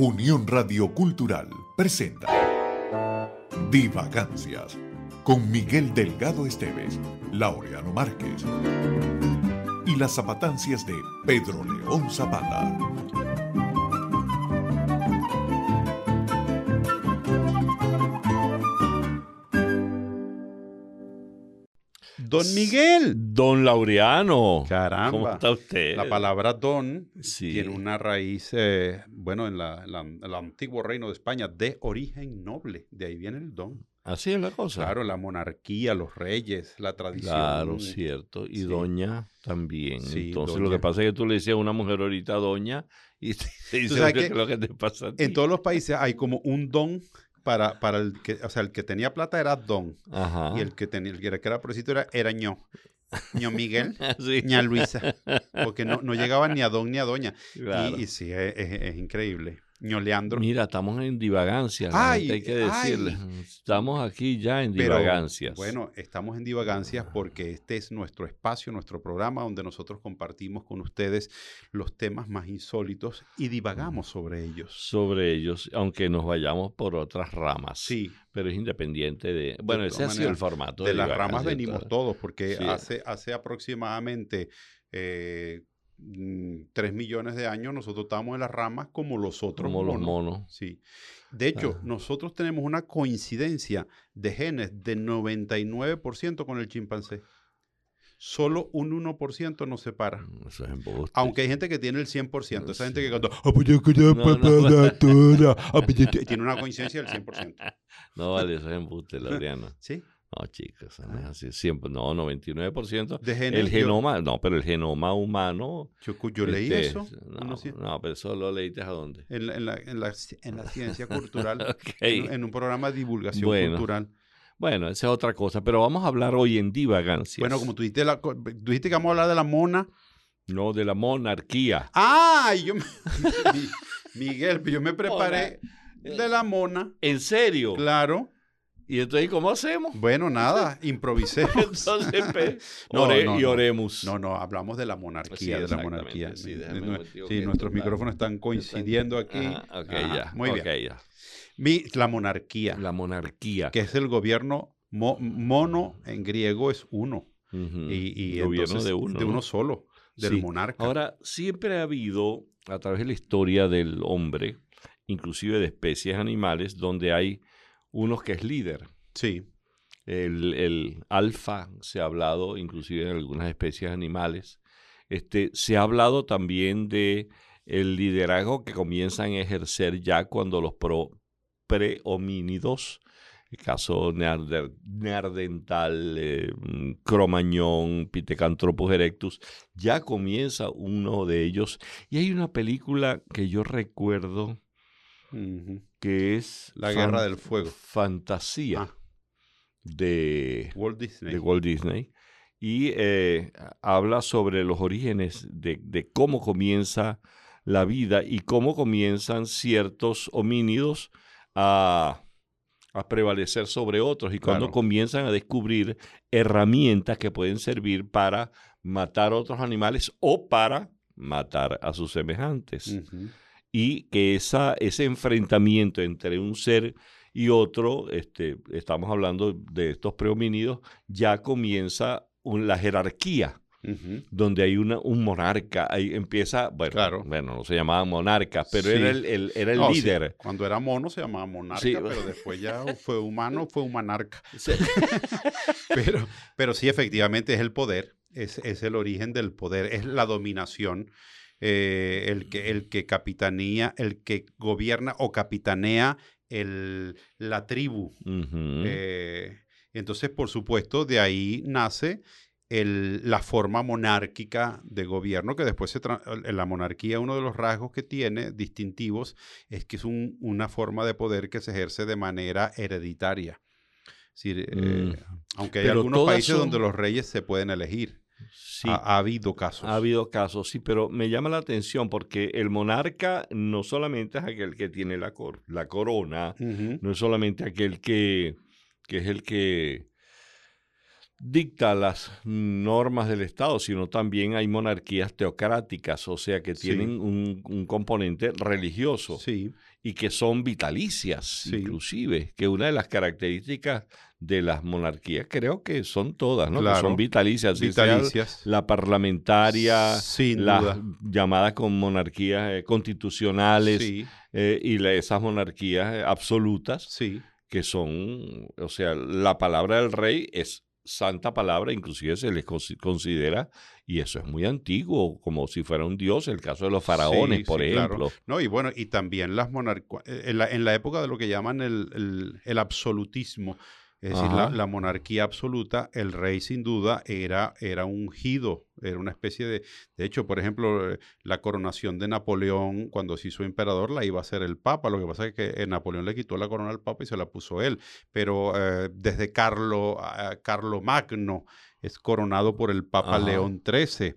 Unión Radio Cultural presenta Divagancias con Miguel Delgado Esteves, Laureano Márquez y las zapatancias de Pedro León Zapata. Don Miguel. Don Laureano. Caramba. ¿Cómo está usted? La palabra don Sí. tiene una raíz, eh, bueno, en, la- en la- en el antiguo reino de España, de origen noble. De ahí viene el don. Así es la cosa. Claro, la monarquía, los reyes, la tradición. Claro, cierto. Y Sí. doña también. Sí, Entonces lo que pasa es que tú le decías a una mujer ahorita doña y te dice lo que, que lo que te pasa a ti. En todos los países hay como un don para, para el que, o sea, el que tenía plata era don. Ajá. Y el que tenía, el que era pobrecito era, era ño. ño Miguel, Sí. ña Luisa. Porque no, no llegaba ni a don ni a doña. Y- sí, es, es- es increíble. Ño Leandro. Mira, estamos en divagancias. Ay, hay que decirle. ay. Estamos aquí ya en Pero, divagancias. Bueno, estamos en Divagancias porque este es nuestro espacio, nuestro programa donde nosotros compartimos con ustedes los temas más insólitos y divagamos sobre ellos. sobre ellos, aunque nos vayamos por otras ramas. Sí, Pero es independiente de... Bueno, ese todas ha sido el formato. de las ramas venimos todo. todos porque Sí. hace, hace aproximadamente eh, mm, tres millones de años nosotros estamos en las ramas como los otros Como los monos. monos. Sí. De hecho, Ajá. nosotros tenemos una coincidencia de genes de 99% con el chimpancé. Solo un 1% nos separa. Mm, Eso es embuste. Aunque hay gente que tiene el 100%. No Esa gente sé. que canta, "Ah, pues No, no. doctora, ah, pues te-", tiene una coincidencia del 100%. No vale, eso es embuste, Laureano. ¿Sí? No, chicos, no es así. Siempre, no, 99%. De. El yo- genoma, no, pero el genoma humano. Yo, yo leí este, eso. No, pero eso lo leíste a dónde. en, la, en, la, en, la, ci- en la ciencia cultural, Ok. en, un programa de divulgación Bueno. cultural. Bueno, esa es otra cosa. Pero vamos a hablar hoy en divagancias. Bueno, como tú dijiste, la, co- tú dijiste que vamos a hablar de la mona. No, de la monarquía. ¡Ah! yo me- Miguel, yo me preparé de la mona. ¿En serio? Claro. ¿Y entonces cómo hacemos? Bueno, nada, improvisemos. Entonces, pe, No, ore- no, y oremos. No, no, hablamos de la monarquía, Sí, de la monarquía. sí, nuestros micrófonos están coincidiendo aquí. Ok, Ajá, ya. Muy bien. ya. Mi- la monarquía, La monarquía. que es el gobierno mo- mono en griego es uno. Ujú. Y, y Gobierno entonces, de uno. de ¿no? uno solo, del Sí. monarca. Ahora, siempre ha habido, a través de la historia del hombre, inclusive de especies animales, donde hay unos que es líder. sí, El, el alfa se ha hablado, inclusive en algunas especies animales. Este, se ha hablado también de el liderazgo que comienzan a ejercer ya cuando los pro, prehomínidos, el caso Neandertal, eh, Cromañón, Pithecanthropus erectus, ya comienza uno de ellos. Y hay una película que yo recuerdo. Que es La Guerra del Fuego. Fantasía Ah. de, Walt Disney. de Walt Disney y eh, habla sobre los orígenes de, de cómo comienza la vida y cómo comienzan ciertos homínidos a, a prevalecer sobre otros y cuando Claro. comienzan a descubrir herramientas que pueden servir para matar a otros animales o para matar a sus semejantes. Y que esa, ese enfrentamiento entre un ser y otro, este, estamos hablando de estos prehomínidos, ya comienza un- la jerarquía, donde hay una, un monarca, ahí empieza, bueno, Claro. bueno, no se llamaban monarcas, pero Sí. era el, el- era el No, sí, líder. Cuando era mono se llamaba monarca, Sí. pero después ya fue humano, fue humanarca. Pero, pero sí, efectivamente es el poder, es, es el origen del poder, es la dominación, eh, el, que, el que capitanía, el que gobierna o capitanea el, la tribu. Eh, entonces, por supuesto, de ahí nace el- la forma monárquica de gobierno, que después se la monarquía, uno de los rasgos que tiene distintivos es que es un- una forma de poder que se ejerce de manera hereditaria. Es decir, eh, Mm. aunque hay Pero algunos países son- donde los reyes se pueden elegir. Sí. Ha, ha habido casos. Ha habido casos, sí, pero me llama la atención porque el monarca no solamente es aquel que tiene la, cor- la corona, no es solamente aquel que, que es el que dicta las normas del Estado, sino también hay monarquías teocráticas, o sea, que Sí. tienen un, un componente religioso Sí, y que son vitalicias, Sí. inclusive, que una de las características de las monarquías creo que son todas, ¿no? Que son vitalicias, vitalicias. la parlamentaria, Sin las duda. llamadas con monarquías eh, constitucionales Sí, eh, y la- esas monarquías eh, absolutas sí. que son, o sea, la palabra del rey es santa palabra, inclusive se les consi- considera, y eso es muy antiguo, como si fuera un dios, el caso de los faraones, Sí, por sí, claro. ejemplo. No, y bueno, y también las monarquías, en la, en la época de lo que llaman el, el- el absolutismo, es decir, la, monarquía absoluta, el rey sin duda era, era ungido, era una especie de... De hecho, por ejemplo, eh, la coronación de Napoleón cuando se hizo emperador la iba a hacer el Papa, lo que pasa es que eh, Napoleón le quitó la corona al Papa y se la puso él, pero eh, desde Carlo, Carlo Magno es coronado por el Papa Ajá. León XIII.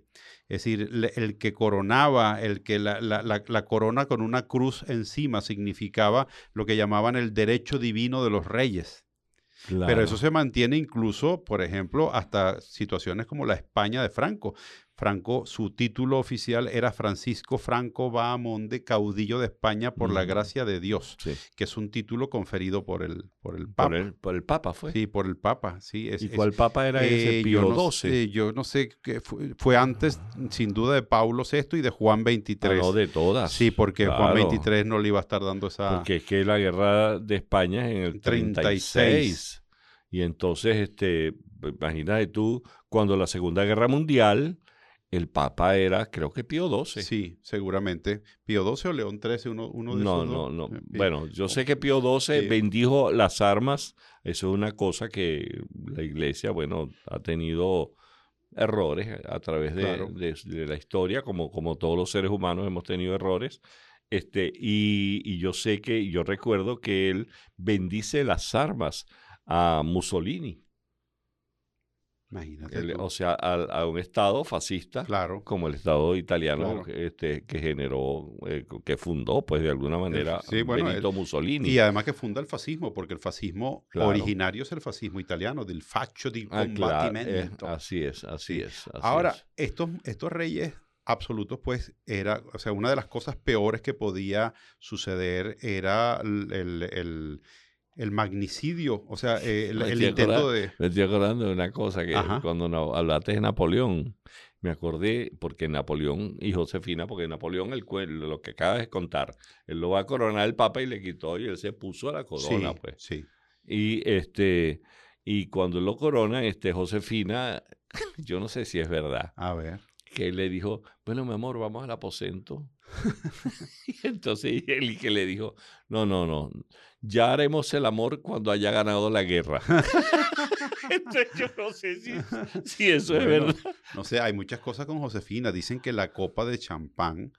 Es decir, le- el que coronaba, el que la, la- la- la corona con una cruz encima significaba lo que llamaban el derecho divino de los reyes. Pero eso se mantiene incluso, por ejemplo, hasta situaciones como la España de Franco. Franco, su título oficial era Francisco Franco Bahamonde, caudillo de España por la gracia de Dios, Sí. que es un título conferido por el, por el Papa. Por el, por el Papa fue. Sí, por el Papa, sí. Es, ¿Y es- cuál Papa era ese? eh, Pío yo no XII. sé, yo no sé, qué fue, fue antes, sin duda, de Paulo VI y de Juan Ah, XXIII. no, de todas. Sí, porque Juan. XXIII no le iba a estar dando esa... Porque es que la guerra de España es en el 36. 36. Y entonces, este, imagínate tú, cuando la Segunda Guerra Mundial, el Papa era, creo que Pío XII. Sí, seguramente. Pío XII o León XIII, uno, uno de No, esos no, no. Eh, Pi- Bueno, yo sé que Pío XII bendijo las armas. Eso es una cosa que la iglesia, bueno, ha tenido errores a través de, Claro. de- de la historia, como, como todos los seres humanos hemos tenido errores. Este, y, y yo sé que, yo recuerdo que él bendice las armas a Mussolini, Imagínate. el- o sea, a, a un estado fascista claro. como el Estado italiano Claro. este, que generó, eh, que fundó, pues de alguna manera, sí, bueno, Benito Mussolini. Y además que funda el fascismo, porque el fascismo Claro. originario es el fascismo italiano, del faccio di Ah, claro, eh, combattimento. así es, así Sí. es. así Ahora, es. estos, estos reyes absolutos, pues, era, o sea, una de las cosas peores que podía suceder era el, el- magnicidio, o sea, eh, el, intento de... Me estoy acordando de una cosa que Ajá. cuando no- hablaste de Napoleón, me acordé porque Napoleón y Josefina, porque Napoleón, el, lo que acabas de contar, él lo va a coronar el Papa y le quitó y él se puso a la corona, sí, pues. sí. Y este, y cuando lo corona, este Josefina, yo no sé si es verdad, A ver. Que le dijo, bueno, mi amor, vamos al aposento. y entonces él que le dijo, no, no, no, ya haremos el amor cuando haya ganado la guerra. entonces yo no sé si, si eso es verdad. No sé, hay muchas cosas con Josefina. Dicen que la copa de champán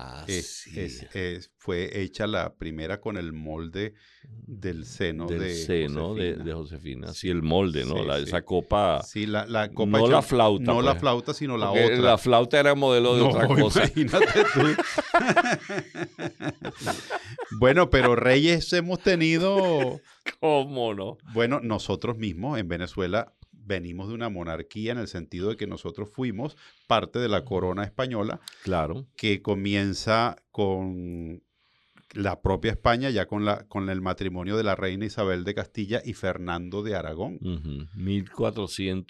Ah, es- sí. es- es- fue hecha la primera con el molde del seno del de seno Josefina. de Josefina. Sí, el molde, ¿no? Sí, La- sí. Esa copa. Sí, la, la copa no la flauta. No la pues. flauta, sino la Porque otra. La flauta era modelo de No, otra cosa. Imagínate tú. bueno, pero reyes hemos tenido. ¿Cómo no? Bueno, nosotros mismos en Venezuela venimos de una monarquía en el sentido de que nosotros fuimos parte de la corona española Claro. que comienza con la propia España, ya con, la, con el matrimonio de la reina Isabel de Castilla y Fernando de Aragón, Ujú.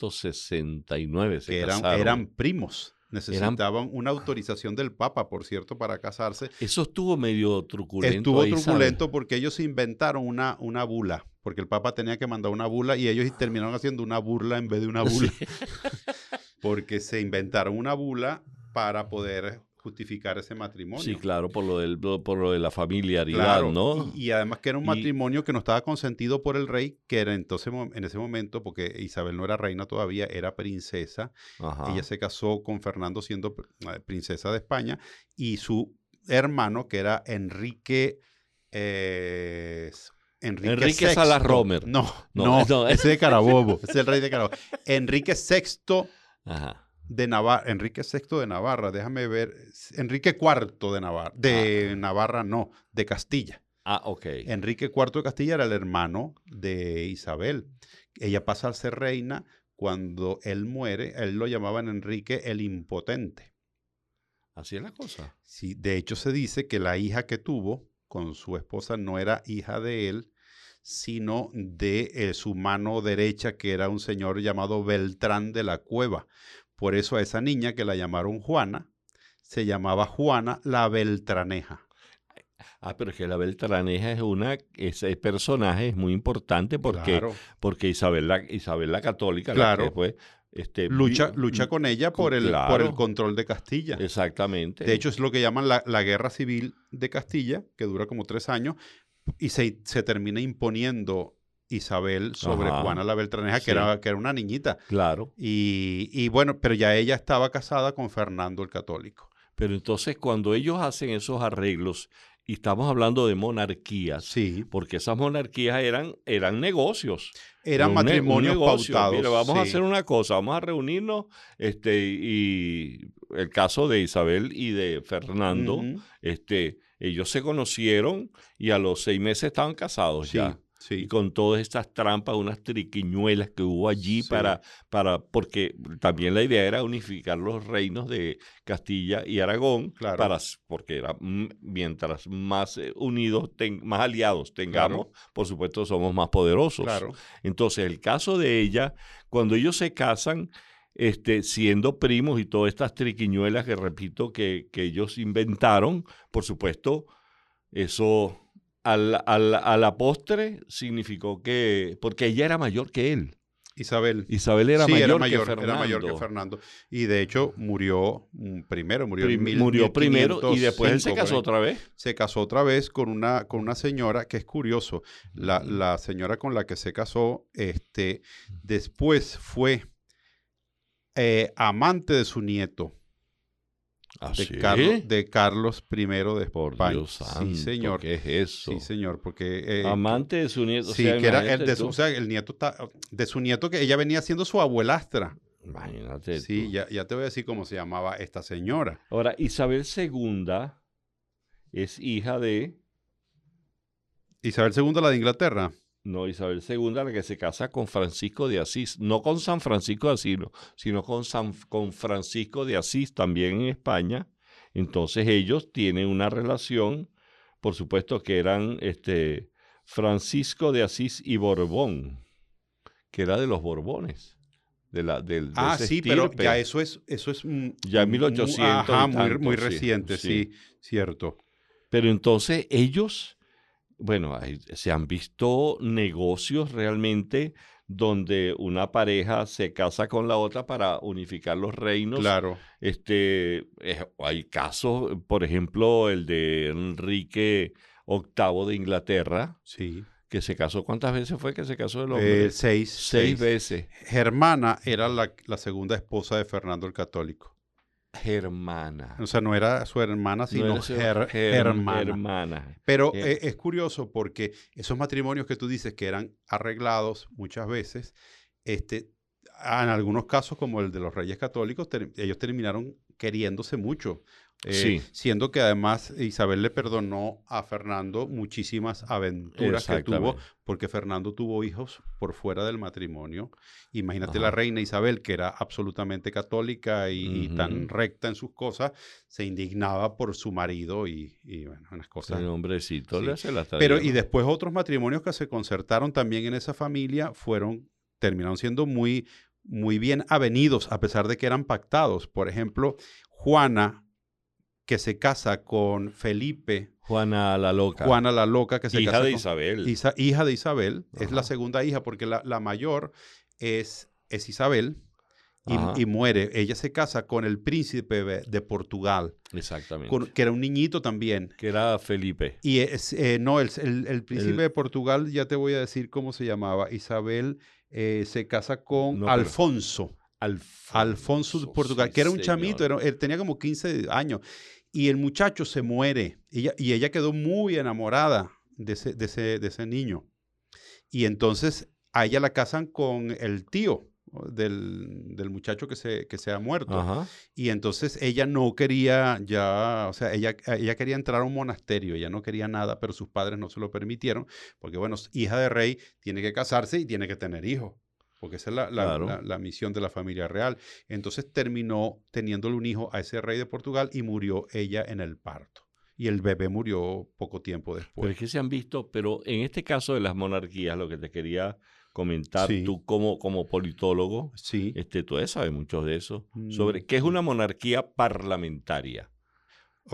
1469 se que eran, casaron. eran primos. Necesitaban una autorización del Papa, por cierto, para casarse. Eso estuvo medio truculento. Estuvo ahí, ¿sabes? truculento porque ellos inventaron una, una bula, porque el Papa tenía que mandar una bula y ellos terminaron haciendo una burla en vez de una bula, Sí. porque se inventaron una bula para poder justificar ese matrimonio. Sí, claro, por lo, del, por lo de la familiaridad, Claro, ¿no? y, y además que era un Y- matrimonio que no estaba consentido por el rey, que era entonces en ese momento, porque Isabel no era reina todavía, era princesa. Ajá. Ella se casó con Fernando siendo eh, princesa de España y su hermano, que era Enrique. eh, Enrique, Enrique. Salas Romer. No, No, no, no. ese de Carabobo, es el rey de Carabobo. Enrique VI Ajá. De Navarra, Enrique VI de Navarra, déjame ver, Enrique IV de Navarra, de Navarra no, de Castilla. Ah, ok. Enrique IV de Castilla era el hermano de Isabel. Ella pasa a ser reina cuando él muere, él lo llamaban Enrique el impotente. Así es la cosa. Sí, de hecho se dice que la hija que tuvo con su esposa no era hija de él, sino de eh, su mano derecha, que era un señor llamado Beltrán de la Cueva. Por eso a esa niña que la llamaron Juana, se llamaba Juana la Beltraneja. Ah, pero es que la Beltraneja es una, ese personaje es muy importante porque, Claro. porque Isabel la, Isabel la Católica, la Claro. que este, Lucha, lucha con ella por el, por el control de Castilla. Exactamente. De hecho, es lo que llaman la, la guerra civil de Castilla, que dura como tres años, y se, se termina imponiendo Isabel sobre Ajá. Juana la Beltraneja, Sí. que, era, que era una niñita. claro. Y, y bueno, pero ya ella estaba casada con Fernando el Católico. Pero entonces cuando ellos hacen esos arreglos, y estamos hablando de monarquías, Sí. porque esas monarquías eran, eran negocios. Eran ne- matrimonios negocio. pautados. Mira, vamos a hacer una cosa, vamos a reunirnos, este, y el caso de Isabel y de Fernando, este, ellos se conocieron y a los seis meses estaban casados Sí, ya. Sí. Y con todas estas trampas, unas triquiñuelas que hubo allí Sí. para, para, porque también la idea era unificar los reinos de Castilla y Aragón, Claro. para, porque era, mm, mientras más eh, unidos, ten- más aliados tengamos, por supuesto somos más poderosos. Claro. Entonces, el caso de ella, cuando ellos se casan, este, siendo primos y todas estas triquiñuelas que repito que, que ellos inventaron, por supuesto, eso al, al- a la postre significó que, porque ella era mayor que él. Isabel. Isabel era, sí, mayor, era mayor, que Fernando. era mayor que Fernando. Y de hecho murió mm, primero, murió en Prim- mil- murió primero y después él se 1505 por casó otra vez. se casó otra vez con una, con una señora que es curioso. La, la señora con la que se casó, este, después fue eh, amante de su nieto, ¿Ah, de, sí? Carlos, de Carlos I de España. Dios santo, sí, señor. ¿qué es eso? Sí, señor, porque... eh, Amante de su nieto. o Sí, sea, que era el imagínate de su, tú. o sea, el nieto está, de su nieto que ella venía siendo su abuelastra. Imagínate Sí, tú. ya, ya te voy a decir cómo se llamaba esta señora. Ahora, Isabel II es hija de, Isabel II, la de Inglaterra. No, Isabel II, la que se casa con Francisco de Asís, no con San Francisco de Asís, no, sino con, San, con Francisco de Asís, también en España. Entonces ellos tienen una relación, por supuesto que eran este, Francisco de Asís y Borbón, que era de los Borbones. De la, del, de Ah, sí, pero ya eso es, eso es Ya en mu- 1800 y Ajá, muy, tanto, muy reciente, sí. sí, cierto. Pero entonces ellos, bueno, hay- se han visto negocios realmente donde una pareja se casa con la otra para unificar los reinos. Claro. Este, eh, hay casos, por ejemplo, el de Enrique VIII de Inglaterra, Sí. que se casó, ¿cuántas veces fue que se casó el hombre? Eh, seis. Seis veces. Germana era la, la segunda esposa de Fernando el Católico. Germana. O sea, no era su hermana, No sino su- hermana. hermana. Pero Ger- eh, es curioso porque esos matrimonios que tú dices que eran arreglados muchas veces, este, en algunos casos, como el de los reyes católicos, ter- ellos terminaron queriéndose mucho. Eh, Sí. Siendo que además Isabel le perdonó a Fernando muchísimas aventuras que tuvo, porque Fernando tuvo hijos por fuera del matrimonio. Imagínate Ajá. la reina Isabel, que era absolutamente católica y, y tan recta en sus cosas, se indignaba por su marido y, y, bueno, unas cosas. El hombrecito Sí. le hace la Pero y después otros matrimonios que se concertaron también en esa familia fueron, terminaron siendo muy, muy bien avenidos, a pesar de que eran pactados. Por ejemplo, Juana, que se casa con Felipe, Juana la loca. Juana la loca, que se hija casa de con- Isabel. Isa- hija de Isabel, es la segunda hija, porque la, la mayor es, es Isabel. Y, muere. Ella se casa con el príncipe de Portugal, Exactamente. con- que era un niñito también. que era Felipe. Y es, eh, no, el, el- el príncipe El- de Portugal, ya te voy a decir cómo se llamaba. Isabel eh, se casa con No, pero- Alfonso. Alfonso de Portugal, sí, que era un señor. chamito, era- él tenía como 15 años. Y el muchacho se muere. Y ella, y ella quedó muy enamorada de ese, de, ese, de ese niño. Y entonces a ella la casan con el tío del, del muchacho que se, que se ha muerto. Ajá. Y entonces ella no quería ya, o sea, ella, ella quería entrar a un monasterio, ella no quería nada, pero sus padres no se lo permitieron, porque bueno, hija de rey tiene que casarse y tiene que tener hijos. Porque esa es la, la- Claro. la- la misión de la familia real. Entonces terminó teniéndole un hijo a ese rey de Portugal y murió ella en el parto. Y el bebé murió poco tiempo Pero después. es que se han visto, pero en este caso de las monarquías, lo que te quería comentar, Sí. tú como, como politólogo, Sí. este, tú sabes mucho de eso, Mm. sobre qué es una monarquía parlamentaria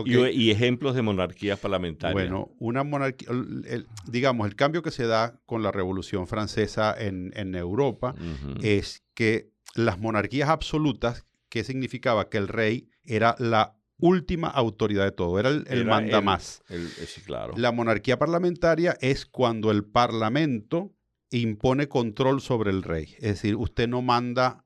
Y, y ejemplos de monarquías parlamentarias. Bueno, una monarquía, el- el- digamos, el cambio que se da con la Revolución Francesa en, en Europa es que las monarquías absolutas, que significaba que el rey era la última autoridad de todo, era el, el Era mandamás. eh, sí, claro. La monarquía parlamentaria es cuando el parlamento impone control sobre el rey. Es decir, usted no manda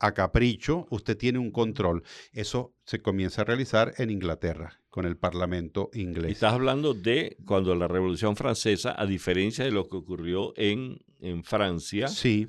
a capricho, usted tiene un control. Eso se comienza a realizar en Inglaterra, con el parlamento inglés. Estás hablando de cuando la Revolución Francesa, a diferencia de lo que ocurrió en, en Francia, Sí,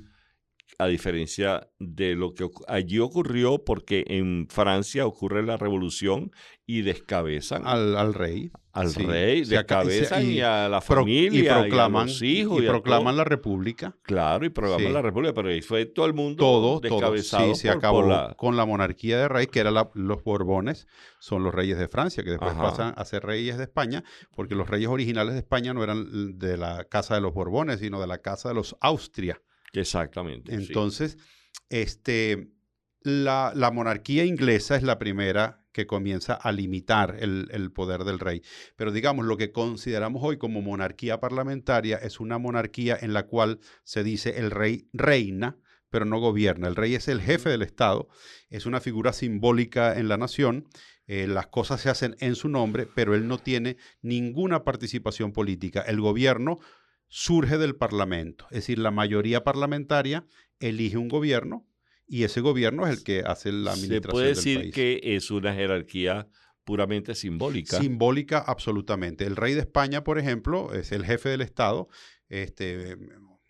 a diferencia de lo que allí ocurrió, porque en Francia ocurre la revolución y descabezan al, al, al rey. sí. rey, Se descabezan y, y a la familia, y proclaman, y a los hijos, y proclaman todo. la república. Claro, y proclaman Sí. la república, pero ahí fue todo el mundo Todo, todo. descabezado Sí, se por- acabó por la- con la monarquía de rey, que eran los Borbones, son los reyes de Francia, que después Ajá. pasan a ser reyes de España, porque los reyes originales de España no eran de la casa de los Borbones, sino de la casa de los Austria. Exactamente. sí. Entonces, este, la, la monarquía inglesa es la primera que comienza a limitar el, el poder del rey. Pero digamos, lo que consideramos hoy como monarquía parlamentaria es una monarquía en la cual se dice el rey reina, pero no gobierna. El rey es el jefe del Estado, es una figura simbólica en la nación, eh, las cosas se hacen en su nombre, pero él no tiene ninguna participación política. El gobierno surge del Parlamento, es decir, la mayoría parlamentaria elige un gobierno y ese gobierno es el que hace la Se administración puede del decir país. que es una jerarquía puramente simbólica. Simbólica, absolutamente. El rey de España, por ejemplo, es el jefe del Estado, este,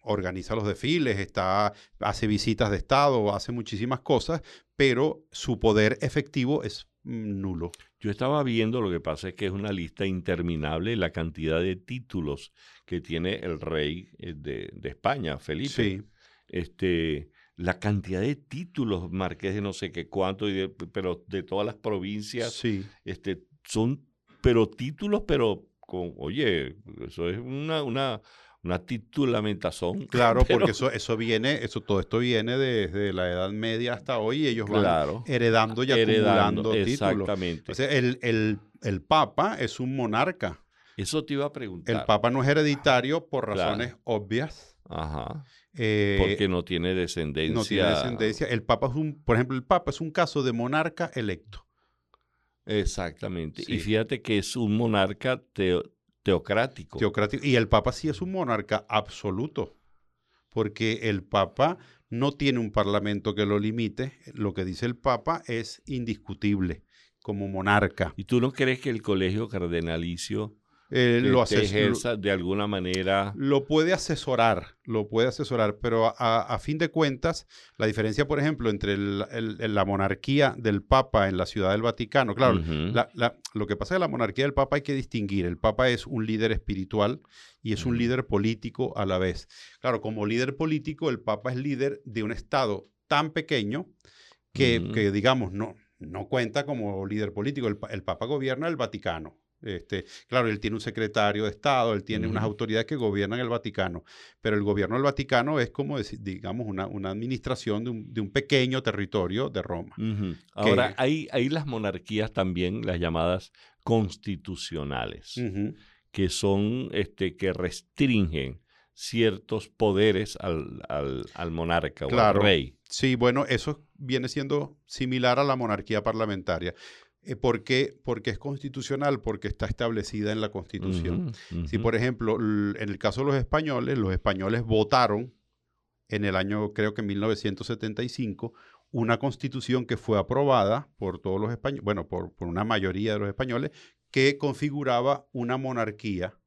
organiza los desfiles, está, hace visitas de Estado, hace muchísimas cosas, pero su poder efectivo es nulo. Yo estaba viendo, lo que pasa es que es una lista interminable la cantidad de títulos que tiene el rey eh, de, de España, Felipe. Sí, Este, la cantidad de títulos, marqués de no sé qué cuánto, y de- pero de todas las provincias, sí. este, son, pero títulos, pero con, oye, eso es una, una, una titulamentación. Claro, pero- porque eso, eso viene, eso, todo esto viene desde la Edad Media hasta hoy y ellos van heredando y Heredando, acumulando títulos. exactamente. El, el- el Papa es un monarca. Eso te iba a preguntar. El Papa no es hereditario por Claro. razones obvias. Ajá. eh, Porque no tiene descendencia. no tiene descendencia. El Papa es un, por ejemplo, el Papa es un caso de monarca electo. Exactamente. Sí. Y fíjate que es un monarca teo- teocrático. teocrático. Y el Papa sí es un monarca absoluto, porque el Papa no tiene un parlamento que lo limite. Lo que dice el Papa es indiscutible como monarca. ¿Y tú no crees que el colegio cardenalicio Eh, lo, ejerza de alguna manera? lo puede asesorar, lo puede asesorar, pero a, fin de cuentas, la diferencia, por ejemplo, entre el- el- la monarquía del Papa en la Ciudad del Vaticano, claro, Ujú. La- la- lo que pasa es que la monarquía del Papa hay que distinguir. El Papa es un líder espiritual y es un líder político a la vez. Claro, como líder político, el Papa es líder de un Estado tan pequeño que, que, digamos, no, no cuenta como líder político. El Papa gobierna el Vaticano. Este, claro, él tiene un secretario de Estado, él tiene unas autoridades que gobiernan el Vaticano, pero el gobierno del Vaticano es como, digamos, una, una administración de un, de un pequeño territorio de Roma. Ahora, hay, hay las monarquías también, las llamadas constitucionales, que son, este, que restringen ciertos poderes al, al- al monarca o al rey. Sí, bueno, eso viene siendo similar a la monarquía parlamentaria. Eh, ¿Por qué? Porque es constitucional, porque está establecida en la Constitución. Si, por ejemplo, en el caso de los españoles, los españoles votaron en el año, creo que en 1975, una constitución que fue aprobada por todos los españoles, bueno, por, por una mayoría de los españoles, que configuraba una monarquía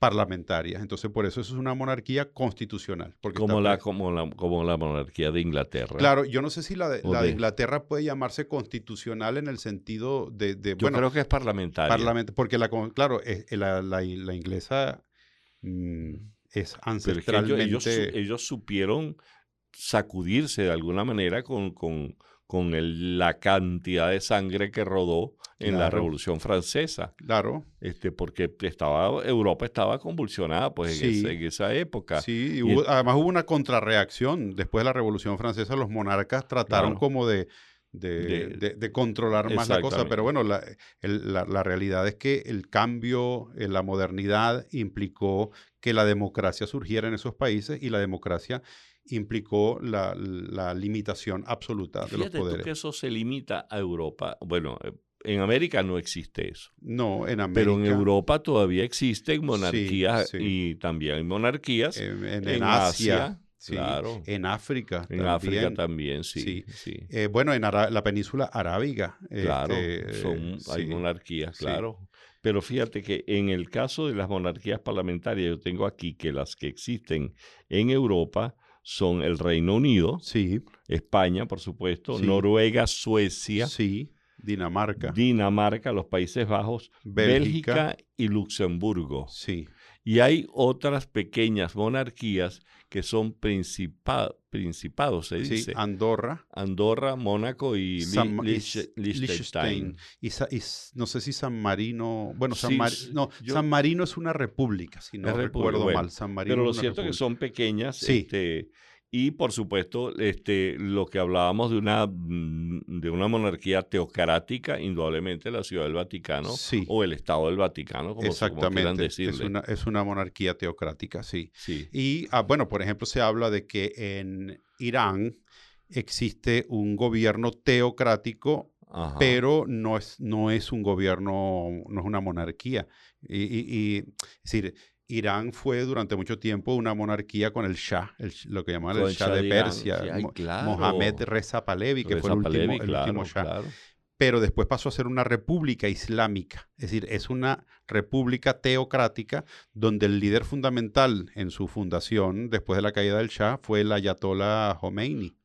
parlamentaria. Entonces, por eso eso es una monarquía constitucional. Porque como, la, como, la, como la monarquía de Inglaterra. Claro, yo no sé si la de, la de Inglaterra puede llamarse constitucional en el sentido de, de, Yo bueno, creo que es parlamentaria. porque la, claro, es- la, la- la inglesa mm, es ellos, ancestralmente... ellos, su- ellos supieron sacudirse de alguna manera con, con, con el- la cantidad de sangre que rodó en la. Revolución Francesa. Claro. Este, porque estaba, Europa estaba convulsionada pues, en, esa, en esa época. Sí, y Y hubo- además hubo una contrarreacción. Después de la Revolución Francesa, los monarcas trataron Claro. como de, de, De- de- de controlar más la cosa. Pero bueno, la, el- la- la realidad es que el cambio en la modernidad implicó que la democracia surgiera en esos países y la democracia implicó la, la limitación absoluta de los Fíjate tú poderes. que eso se limita a Europa. Bueno, eh, en América no existe eso. No, en América. Pero en Europa todavía existen monarquías sí. y también hay monarquías en, en- en, en Asia, Asia, sí, claro. en África. En África también. sí. Sí. sí. Eh, bueno, en Ara- la península arábiga. Claro, este, son, hay sí. monarquías, claro. Pero fíjate que en el caso de las monarquías parlamentarias, yo tengo aquí que las que existen en Europa son el Reino Unido, Sí, España, por supuesto. Noruega, Suecia, sí, Dinamarca, Dinamarca, los Países Bajos, Bélgica. Bélgica y Luxemburgo. sí, Y hay otras pequeñas monarquías que son principa- principados, se sí, dice. Andorra, Andorra, Mónaco y San, Liechtenstein. Liechtenstein, y, no sé si San Marino, bueno, San, Sí, Mar- s- no, yo- San Marino es una república, si no república, recuerdo bueno, mal, San Marino Pero lo cierto es que república. son pequeñas. Sí. este, y por supuesto, este, lo que hablábamos de una, mm, de una monarquía teocrática, indudablemente la Ciudad del Vaticano Sí. o el Estado del Vaticano, como, como quieran Exactamente, decirle. es una, es una monarquía teocrática, sí. Sí. Y, ah, bueno, por ejemplo, se habla de que en Irán existe un gobierno teocrático Ajá. pero no es, no es un gobierno, no es una monarquía. Y, y- y, es decir, Irán fue durante mucho tiempo una monarquía con el Shah, el lo que llamaban el el Shah Shah de Persia, sí, ay, Mo- claro. Mohamed Reza Pahlavi, que fue el último, Pahlavi, el claro, último Shah. claro. Pero después pasó a ser una república islámica, es decir, es una república teocrática donde el líder fundamental en su fundación, después de la caída del Shah, fue el Ayatollah Khomeini,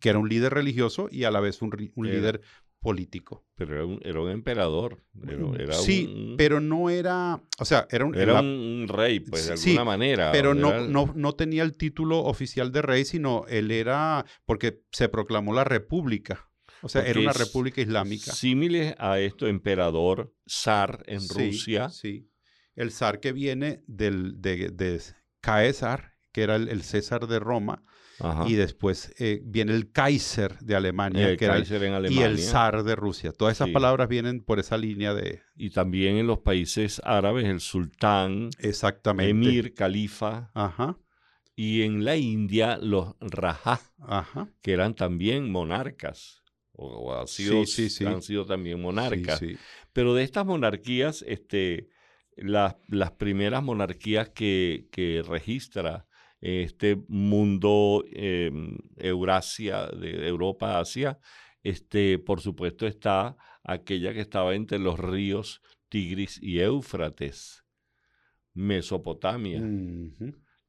que era un líder religioso y a la vez un, un líder político. Pero era un, era un emperador. Era, era sí, un, pero no era, o sea, era un, era la- un, rey, pues de Sí, alguna manera. pero no, Era- no, no tenía el título oficial de rey, sino él era, porque se proclamó la república, o sea, era Porque una es república islámica. Símiles a esto, emperador, zar en Sí, Rusia. Sí, el zar que viene del, de, de Caesar, que era el, el César de Roma, Ajá. y después eh, viene el Kaiser de Alemania, el que era y el zar de Rusia. Todas esas Sí. palabras vienen por esa línea de... Y también en los países árabes, el sultán, Exactamente. emir, califa. Ajá, Y en la India, los rajá, ajá. que eran también monarcas. O, o han, sido, sí, sí. han sido también monarcas. Pero de estas monarquías, este, las, las primeras monarquías que, que registra este mundo eh, Eurasia, de Europa, Asia, este, por supuesto está aquella que estaba entre los ríos Tigris y Éufrates, Mesopotamia.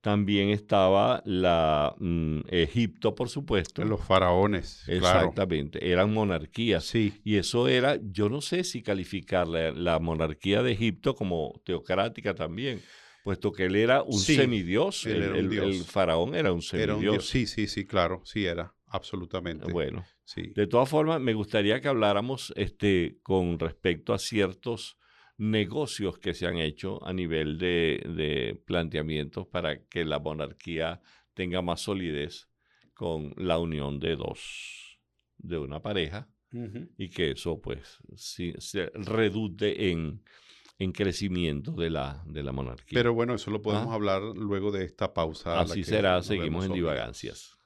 También estaba la mm, Egipto, por supuesto. Los faraones, claro. Exactamente, eran monarquías. Sí, Y eso era, yo no sé si calificar la, la monarquía de Egipto como teocrática también, puesto que él era un Sí, semidios, él el, era un el- dios. el faraón era un era un dios. semidios. Sí, sí, sí, claro, sí era, absolutamente. Bueno, Sí. de todas formas, me gustaría que habláramos este, con respecto a ciertos negocios que se han hecho a nivel de, de planteamientos para que la monarquía tenga más solidez con la unión de dos, de una pareja. Y que eso pues sí, se redute en, en crecimiento de la, de la monarquía. Pero bueno, eso lo podemos Ah. hablar luego de esta pausa. Así será, seguimos en divagancias.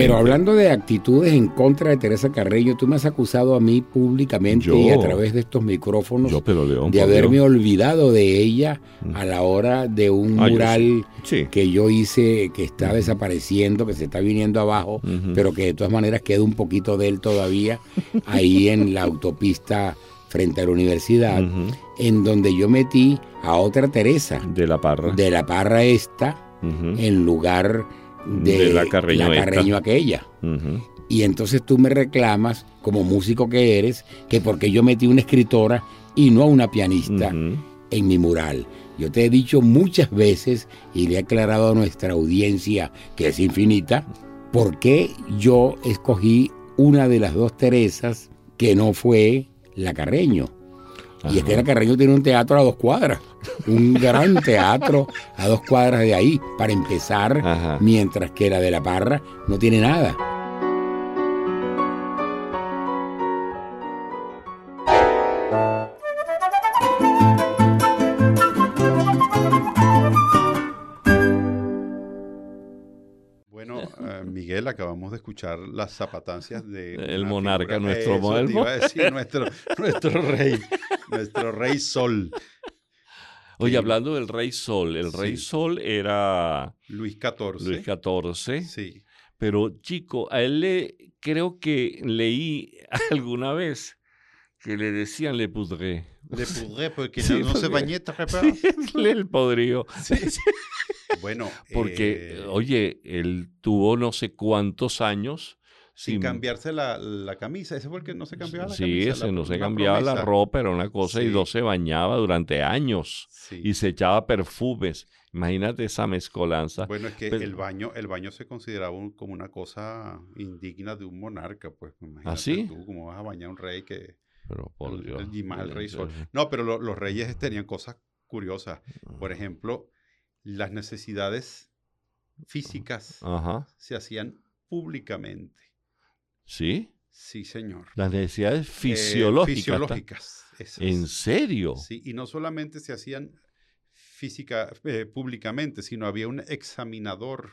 Pero hablando de actitudes en contra de Teresa Carreño, tú me has acusado a mí públicamente Yo- y a través de estos micrófonos pero León, de haberme olvidado de ella a la hora de un Ah, yo mural Sí. que yo hice que está desapareciendo, que se está viniendo abajo, pero que de todas maneras queda un poquito de él todavía ahí en la autopista frente a la universidad, en donde yo metí a otra Teresa. De la parra. de la parra esta en lugar de, la Carreño, aquella. Y entonces tú me reclamas, como músico que eres, que porque yo metí una escritora y no a una pianista en mi mural. Yo te he dicho muchas veces y le he aclarado a nuestra audiencia, que es infinita, por qué yo escogí una de las dos Teresas que no fue la Carreño. Y es que la Carreño tiene un teatro a dos cuadras, un gran teatro a dos cuadras de ahí, para empezar, mientras que la de la Parra no tiene nada. acabamos de escuchar las zapatancias de... El monarca, nuestro modelo. nuestro, nuestro rey, nuestro rey sol. Oye, hablando del rey sol, el rey sol era... Luis XIV. Luis XIV. Sí. Pero chico, a él le, creo que leí alguna vez que le decían Le Poudré. Le Poudré, porque no, se bañeta, sí, el podrido. Sí. Bueno, porque, eh, oye, él tuvo no sé cuántos años sin, cambiarse la, camisa. Ese fue el que no se cambiaba la sí, camisa. Sí, no se cambiaba la ropa, era una cosa, y no se bañaba durante años. Y se echaba perfumes. Imagínate esa mezcolanza. Bueno, es que el baño, el baño se consideraba como una cosa indigna de un monarca, pues. ¿Ah, sí? tú cómo vas a bañar a un rey que... Pero por Dios. Y más el rey sol. No, pero los reyes tenían cosas curiosas. Por ejemplo, las necesidades físicas se hacían públicamente. ¿Sí? Sí, señor. Las necesidades eh, fisiológicas. fisiológicas. ¿En serio? Sí, y no solamente se hacían física, eh, públicamente, sino había un examinador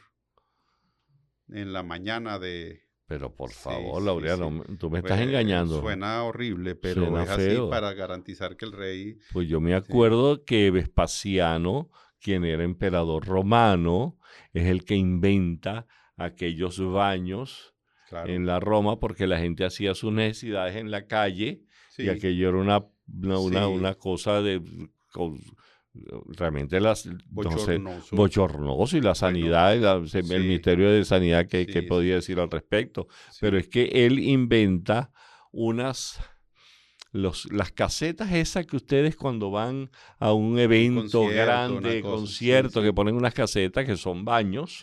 en la mañana de... Pero por favor, Laureano, tú me estás engañando. Suena horrible, pero es así para garantizar que el rey... Pues yo me acuerdo que Vespasiano quien era emperador romano, es el que inventa aquellos baños en la Roma porque la gente hacía sus necesidades en la calle y aquello era una, una, una, cosa de... realmente las bochornoso. y la sanidad, el Ministerio de Sanidad que, que podía decir al respecto. Pero es que él inventa unas las casetas esas que ustedes cuando van a un evento grande, concierto, que ponen unas casetas que son baños,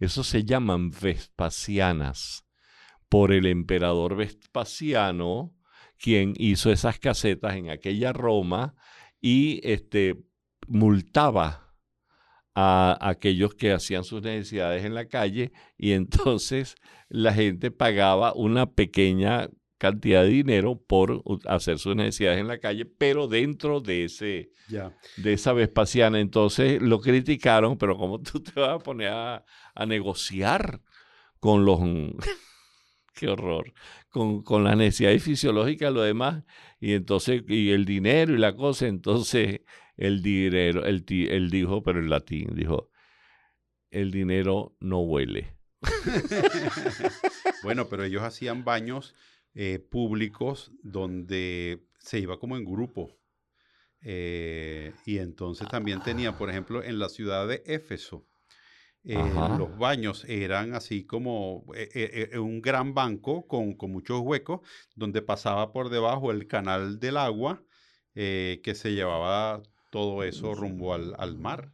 eso se llaman Vespasianas, por el emperador Vespasiano, quien hizo esas casetas en aquella Roma y este, multaba a aquellos que hacían sus necesidades en la calle y entonces la gente pagaba una pequeña cantidad de dinero por hacer sus necesidades en la calle, pero dentro de ese de esa Vespasiana. Entonces lo criticaron, pero ¿cómo tú te vas a poner a, negociar con los qué horror, con, con las necesidades fisiológicas, lo demás, y entonces, y el dinero y la cosa, entonces el dinero, el él dijo, pero en latín, dijo, el dinero no huele. bueno, pero ellos hacían baños eh, públicos donde se iba como en grupo. Eh, y entonces también tenía, por ejemplo, en la ciudad de Éfeso, eh, los baños eran así como un gran banco con, con, muchos huecos, donde pasaba por debajo el canal del agua que se llevaba todo eso rumbo al, al mar.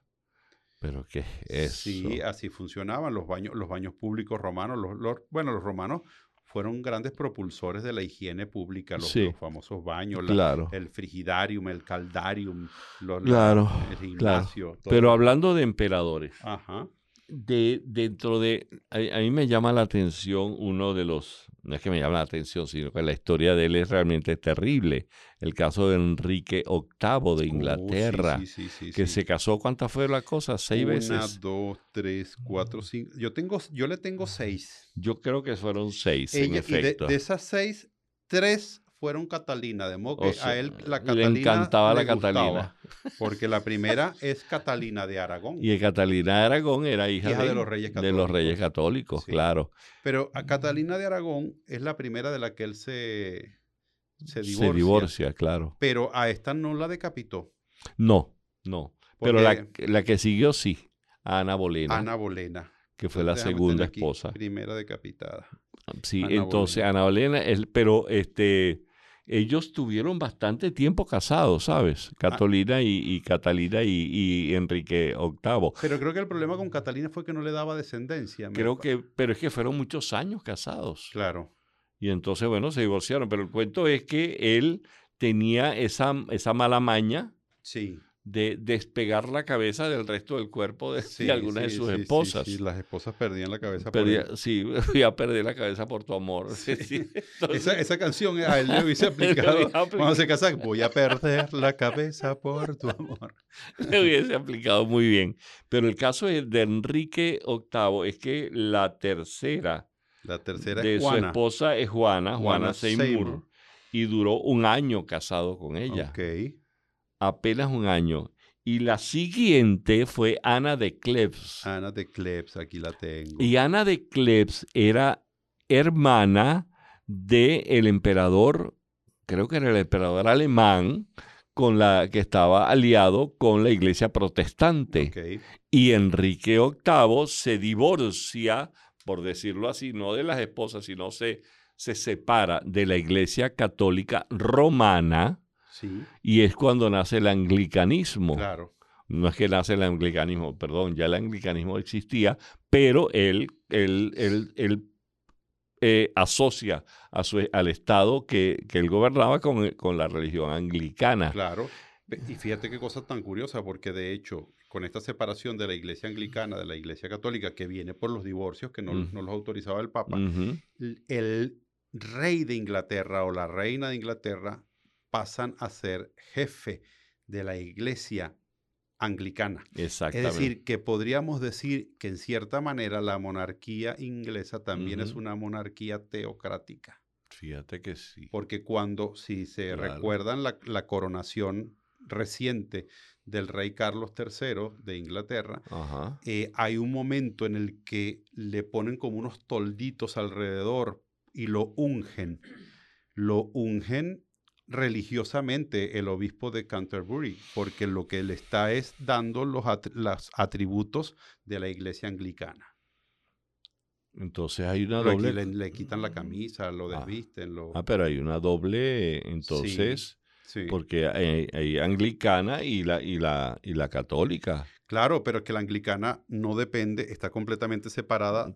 Pero qué es Sí, así funcionaban los baños, los baños públicos romanos. los, bueno, los romanos fueron grandes propulsores de la higiene pública, los, famosos baños, el frigidarium, el caldarium, los, claro, el gimnasio. Pero hablando de emperadores, De, dentro de, a, mí me llama la atención uno de los, no es que me llama la atención, sino que la historia de él es realmente terrible. El caso de Enrique VIII de uh, Inglaterra, que se casó, ¿cuántas fue la cosa? ¿Seis veces? Una, dos, tres, cuatro, cinco. Yo, tengo, yo le tengo seis. Yo creo que fueron seis, en efecto. De, esas seis, tres fueron Catalina, de modo que a él la Catalina le encantaba la Catalina. porque la primera es Catalina de Aragón. Y Catalina de Aragón era hija, de, los Reyes Católicos. De los Reyes Católicos, claro. Pero a Catalina de Aragón es la primera de la que él se, se divorcia. Se divorcia, claro. Pero a esta no la decapitó. No, no. Pero la, la, que siguió sí, a Ana Bolena. Ana Bolena que fue la segunda esposa. Primera decapitada. Sí, entonces Ana Bolena, pero este, ellos tuvieron bastante tiempo casados, ¿sabes? Ah. Catalina y, Catalina y, Enrique VIII. Pero creo que el problema con Catalina fue que no le daba descendencia. Creo que, pero es que fueron muchos años casados. Claro. Y entonces, bueno, se divorciaron. Pero el cuento es que él tenía esa, esa mala maña. Sí de despegar la cabeza del resto del cuerpo de, algunas de sus esposas. Sí, las esposas perdían la cabeza por él. Sí, voy a perder la cabeza por tu amor. esa, esa, canción a él le hubiese aplicado cuando se casa, voy a perder la cabeza por tu amor. Le hubiese aplicado muy bien. Pero el caso de Enrique VIII es que la tercera, la tercera de su esposa es Juana, Juana, Seymour, y duró un año casado con ella. Okay apenas un año. Y la siguiente fue Ana de Klebs. Ana de Klebs, aquí la tengo. Y Ana de Klebs era hermana del el emperador, creo que era el emperador alemán, con la que estaba aliado con la iglesia protestante. Y Enrique VIII se divorcia, por decirlo así, no de las esposas, sino se, se separa de la iglesia católica romana y es cuando nace el anglicanismo. Claro. No es que nace el anglicanismo, perdón, ya el anglicanismo existía, pero él, él, él, eh, asocia a su, al Estado que, que él gobernaba con, con, la religión anglicana. Claro. Y fíjate qué cosa tan curiosa, porque de hecho, con esta separación de la iglesia anglicana de la iglesia católica, que viene por los divorcios que no, no los autorizaba el Papa, el rey de Inglaterra o la reina de Inglaterra pasan a ser jefe de la iglesia anglicana. Exactamente. Es decir, que podríamos decir que en cierta manera la monarquía inglesa también es una monarquía teocrática. Fíjate que sí. Porque cuando, si se recuerdan la, coronación reciente del rey Carlos III de Inglaterra, eh, hay un momento en el que le ponen como unos tolditos alrededor y lo ungen. Lo ungen religiosamente el obispo de Canterbury, porque lo que le está es dando los, atributos de la iglesia anglicana. Entonces hay una doble. Le, quitan la camisa, lo ah. desvisten. Lo... Ah, pero hay una doble, entonces, porque hay, anglicana y la, y, la, y la católica. Claro, pero que la anglicana no depende, está completamente separada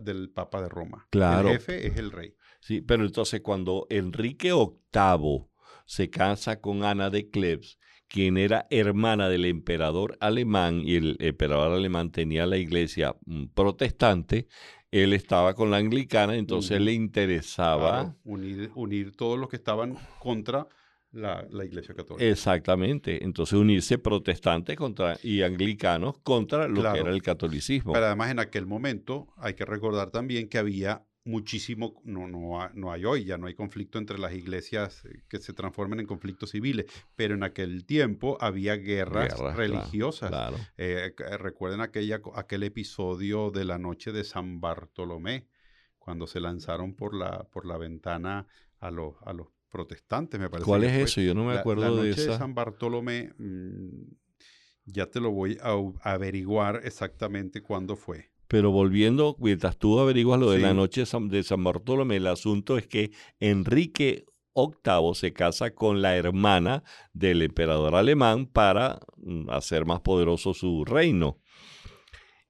del Papa de Roma. Claro. El jefe es el rey. Sí, pero entonces cuando Enrique VIII se casa con Ana de Klebs, quien era hermana del emperador alemán, y el emperador alemán tenía la iglesia mm, protestante, él estaba con la anglicana, entonces le interesaba... unir, unir todos los que estaban contra la, iglesia católica. Exactamente. Entonces unirse protestantes contra, y anglicanos contra lo que era el catolicismo. Pero además en aquel momento hay que recordar también que había muchísimo, no, no, no hay hoy, ya no hay conflicto entre las iglesias eh, que se transformen en conflictos civiles, pero en aquel tiempo había guerras, religiosas. Eh, eh, recuerden aquella, aquel episodio de la noche de San Bartolomé, cuando se lanzaron por la, por la ventana a los, a los protestantes, me parece. ¿Cuál es eso? Yo no me acuerdo la, la noche de San Bartolomé, mm, ya te lo voy a averiguar exactamente cuándo fue. Pero volviendo, mientras tú averiguas lo de la noche de San Bartolomé, el asunto es que Enrique VIII se casa con la hermana del emperador alemán para mm, hacer más poderoso su reino.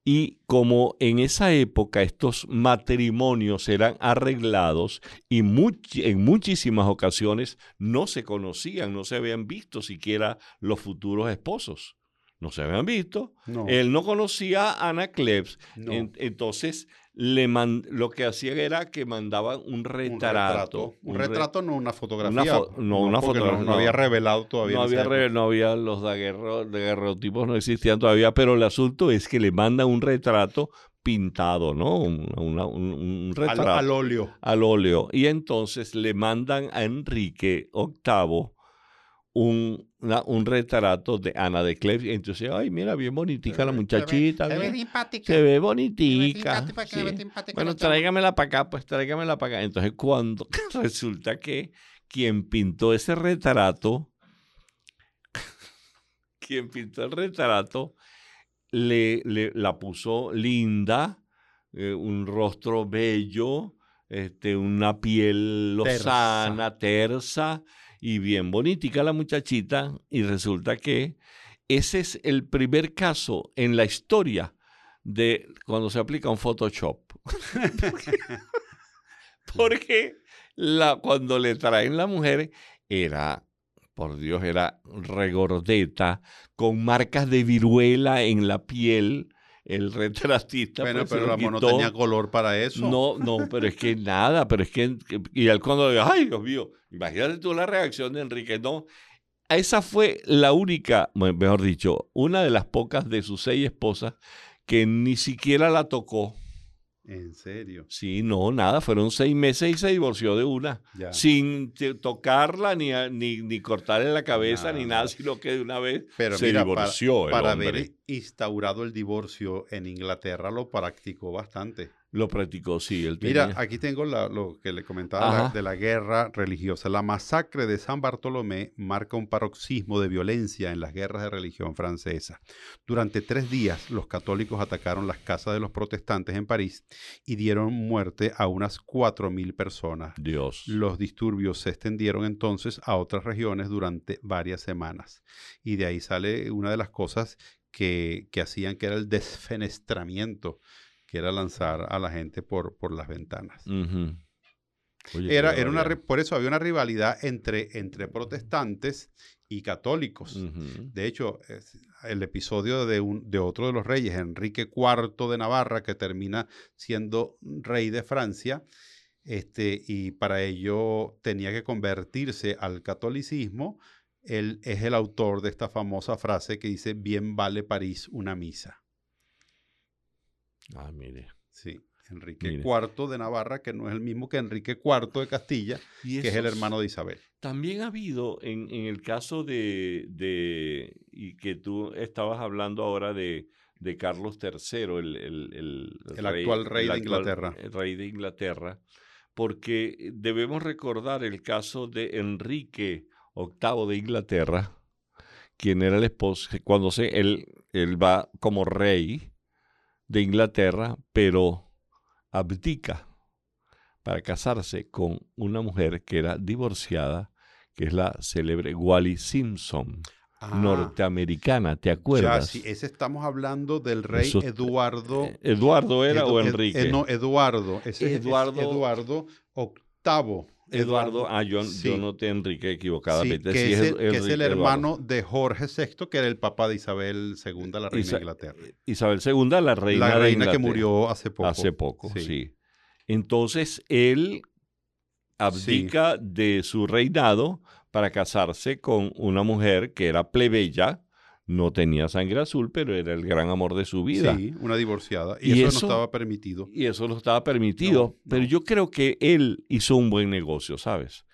Y como en esa época estos matrimonios eran arreglados y en muchísimas ocasiones no se conocían, no se habían visto siquiera los futuros esposos no se habían visto. Él no conocía a Ana Klebs. entonces, le lo que hacía era que mandaban un retrato. Un retrato, no una fotografía. no, una fotografía. No, había revelado todavía. No había, no había los daguerrotipos, no existían todavía, pero el asunto es que le mandan un retrato pintado, ¿no? Un, retrato. Al, al, óleo. Al óleo. Y entonces le mandan a Enrique VIII un, un retrato de Ana de Cleves. Y entonces, ay, mira, bien bonitica la muchachita. Se ve, simpática. Se ve bonitica. bueno, tráigamela para acá, pues tráigamela para acá. Entonces, cuando resulta que quien pintó ese retrato, quien pintó el retrato, le, le la puso linda eh, un rostro bello, este, una piel lozana, tersa. Y bien bonitica la muchachita. Y resulta que ese es el primer caso en la historia de cuando se aplica un Photoshop. Porque la, cuando le traen la mujer era, por Dios, era regordeta, con marcas de viruela en la piel. El retratista. Bueno, pues, pero la no tenía color para eso. No, no, pero es que nada, pero es que. Y al cuando ay, Dios mío, imagínate tú la reacción de Enrique. No, esa fue la única, mejor dicho, una de las pocas de sus seis esposas que ni siquiera la tocó. ¿En serio? Sí, no, nada, fueron seis meses y se divorció de una, sin tocarla ni, ni, ni, cortarle la cabeza ni nada, sino que de una vez Pero se divorció. Para, para haber instaurado el divorcio en Inglaterra lo practicó bastante. Lo practicó, sí. Mira, aquí tengo lo que le comentaba de la guerra religiosa. La masacre de San Bartolomé marca un paroxismo de violencia en las guerras de religión francesa. Durante tres días, los católicos atacaron las casas de los protestantes en París y dieron muerte a unas 4.000 personas. Dios. Los disturbios se extendieron entonces a otras regiones durante varias semanas. Y de ahí sale una de las cosas que, que hacían que era el desfenestramiento que era lanzar a la gente por, por las ventanas. era, era una, por eso había una rivalidad entre, entre protestantes y católicos. De hecho, el episodio de, un, de otro de los reyes, Enrique IV de Navarra, que termina siendo rey de Francia, este, y para ello tenía que convertirse al catolicismo, él es el autor de esta famosa frase que dice, bien vale París una misa. Ah, mire. Sí. Enrique IV de Navarra, que no es el mismo que Enrique IV de Castilla, que es el hermano de Isabel. También ha habido, en, el caso de, de, y que tú estabas hablando ahora de, de Carlos III, el, el, el, actual rey de Inglaterra. El rey de Inglaterra, porque debemos recordar el caso de Enrique VIII de Inglaterra, quien era el esposo, cuando se, él, él va como rey, de Inglaterra, pero abdica para casarse con una mujer que era divorciada, que es la célebre Wally Simpson, ah. norteamericana, ¿te acuerdas? sí, ese estamos hablando del rey Eduardo. Eh, ¿Eduardo era o Enrique? no, Eduardo. Ese Eduardo, es Eduardo VIII. Eduardo, ah, yo, no te Enrique equivocadamente. que, es el, hermano de Jorge VI, que era el papá de Isabel II, la reina de Inglaterra. Isabel II, la reina La reina que murió hace poco. Hace poco, sí. Entonces, él abdica de su reinado para casarse con una mujer que era plebeya, no tenía sangre azul, pero era el gran amor de su vida. Sí, una divorciada. Y, eso, no estaba permitido. Y eso no estaba permitido. Pero yo creo que él hizo un buen negocio, ¿sabes?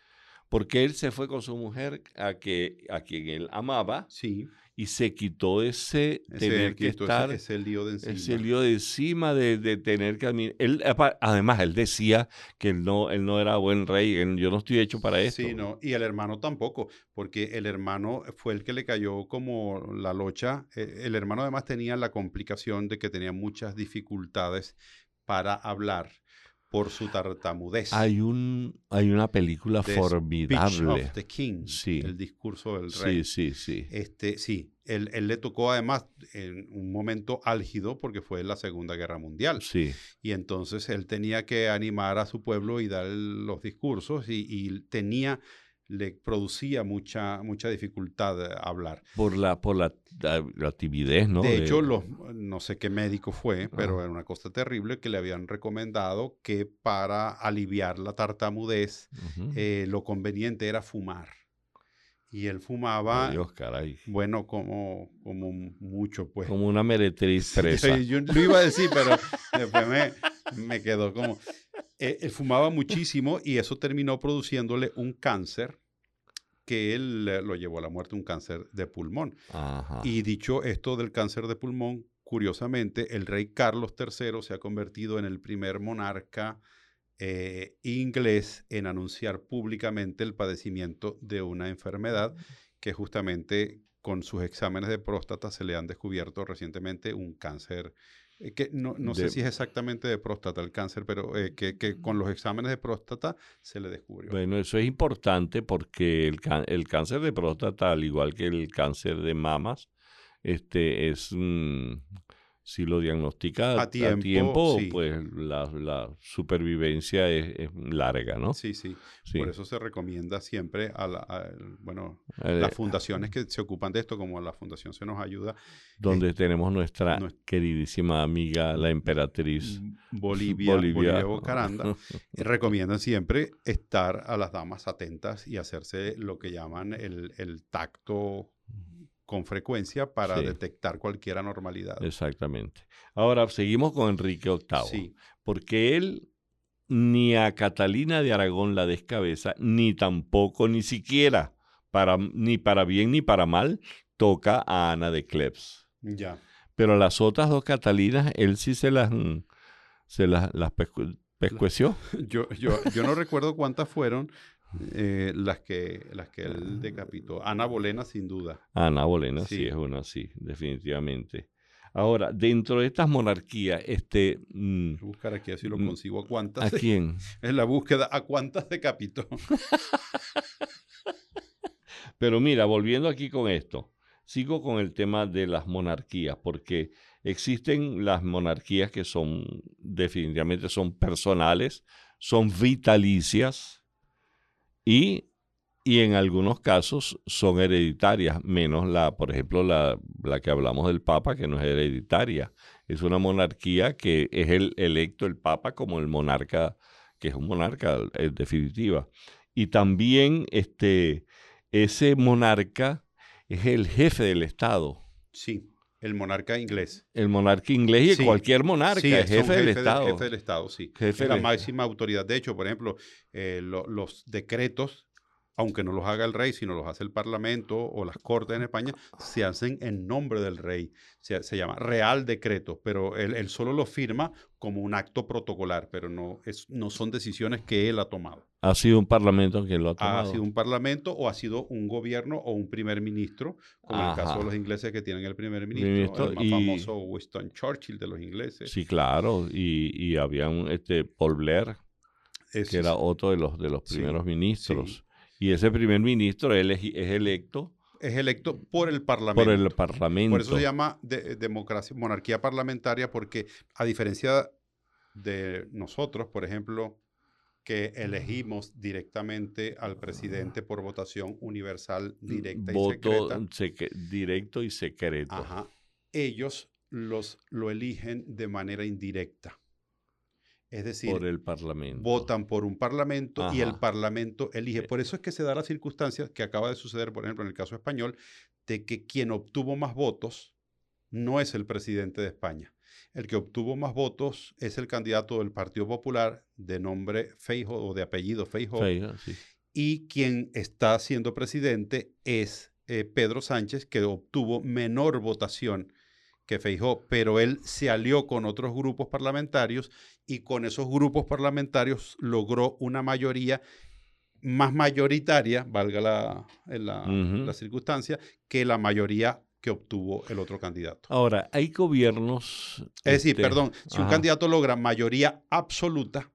Porque él se fue con su mujer a, que, a quien él amaba. Sí y se quitó ese, tener que estar ese, lío de encima, ese lío de encima de, tener que él además él decía que él no él no era buen rey yo no estoy hecho para eso sí no y el hermano tampoco porque el hermano fue el que le cayó como la locha e, el hermano además tenía la complicación de que tenía muchas dificultades para hablar por su tartamudez. Hay un hay una película formidable. Of the King, sí. el discurso del rey. Sí, sí, sí. Este, sí, él, él, le tocó además en un momento álgido porque fue la Segunda Guerra Mundial. Sí. Y entonces él tenía que animar a su pueblo y dar los discursos y, y tenía le producía mucha, mucha dificultad hablar. Por la, por la, la, timidez, ¿no? De hecho, los, no sé qué médico fue, pero era una cosa terrible que le habían recomendado que para aliviar la tartamudez eh, lo conveniente era fumar. Y él fumaba. Dios, caray. Bueno, como, como mucho, pues. Como una meretriz presa. yo lo iba a decir, pero después me, me quedó como. Eh, él fumaba muchísimo y eso terminó produciéndole un cáncer que él lo llevó a la muerte, un cáncer de pulmón. Y dicho esto del cáncer de pulmón, curiosamente, el rey Carlos III se ha convertido en el primer monarca eh, inglés en anunciar públicamente el padecimiento de una enfermedad que justamente con sus exámenes de próstata se le han descubierto recientemente un cáncer Eh, que no, no sé si es exactamente de próstata el cáncer, pero eh, que, que, con los exámenes de próstata se le descubrió. Bueno, eso es importante porque el, el cáncer de próstata, al igual que el cáncer de mamas, este es si lo diagnostica a tiempo, pues la, supervivencia es, larga, ¿no? Sí, sí, Por eso se recomienda siempre a, la, bueno, eh, las fundaciones que se ocupan de esto, como la Fundación Se Nos Ayuda. Donde tenemos nuestra, queridísima amiga, la emperatriz Bolivia, Bolivia. Bocaranda, recomiendan siempre estar a las damas atentas y hacerse lo que llaman el, el tacto con frecuencia para detectar cualquier anormalidad. Exactamente. Ahora seguimos con Enrique VIII. Sí. Porque él ni a Catalina de Aragón la descabeza, ni tampoco, ni siquiera, para, ni para bien ni para mal, toca a Ana de Klebs. Ya. Pero las otras dos Catalinas, él sí se las, se las, las pescueció. Yo, yo, yo no recuerdo cuántas fueron, eh, las, que, las que él decapitó. Ana Bolena, sin duda. Ana Bolena, sí, es una, sí, definitivamente. Ahora, dentro de estas monarquías, este... Mm, buscar aquí así lo mm, consigo. ¿A cuántas? ¿A quién? En la búsqueda, ¿a cuántas decapitó? Pero mira, volviendo aquí con esto, sigo con el tema de las monarquías, porque existen las monarquías que son, definitivamente son personales, son vitalicias, y, en algunos casos son hereditarias, menos la, por ejemplo, la, la, que hablamos del Papa, que no es hereditaria. Es una monarquía que es el electo el Papa como el monarca, que es un monarca en definitiva. Y también este, ese monarca es el jefe del Estado. Sí. El monarca inglés. El monarca inglés y cualquier monarca, sí, jefe, jefe, del Estado. Jefe del Estado, sí. Jefe es la máxima autoridad. De hecho, por ejemplo, eh, los decretos aunque no los haga el rey, sino los hace el Parlamento o las Cortes en España, se hacen en nombre del rey. Se, llama Real Decreto, pero él, solo lo firma como un acto protocolar, pero no, es, no son decisiones que él ha tomado. ¿Ha sido un Parlamento quien lo ha tomado? Ha sido un Parlamento o ha sido un gobierno o un primer ministro, como en el caso de los ingleses que tienen el primer ministro, el más famoso Winston Churchill de los ingleses. Sí, claro, y, y había un este, Paul Blair, que era otro de los, de los primeros ministros. Y ese primer ministro él es, electo. Es electo por el Parlamento. Por el Parlamento. Por eso se llama democracia, monarquía parlamentaria, porque a diferencia de nosotros, por ejemplo, que elegimos directamente al presidente por votación universal directa y secreta. directo y secreto. Ajá. Ellos los, lo eligen de manera indirecta. Es decir, por el Parlamento. votan por un Parlamento y el Parlamento elige. Eh. Por eso es que se da la circunstancia que acaba de suceder, por ejemplo, en el caso español, de que quien obtuvo más votos no es el presidente de España. El que obtuvo más votos es el candidato del Partido Popular de nombre Feijo o de apellido Feijo. Y quien está siendo presidente es eh, Pedro Sánchez, que obtuvo menor votación que Feijó, pero él se alió con otros grupos parlamentarios y con esos grupos parlamentarios logró una mayoría más mayoritaria, valga la, la, circunstancia, que la mayoría que obtuvo el otro candidato. Ahora, hay gobiernos... Es decir, este, perdón, si un candidato logra mayoría absoluta,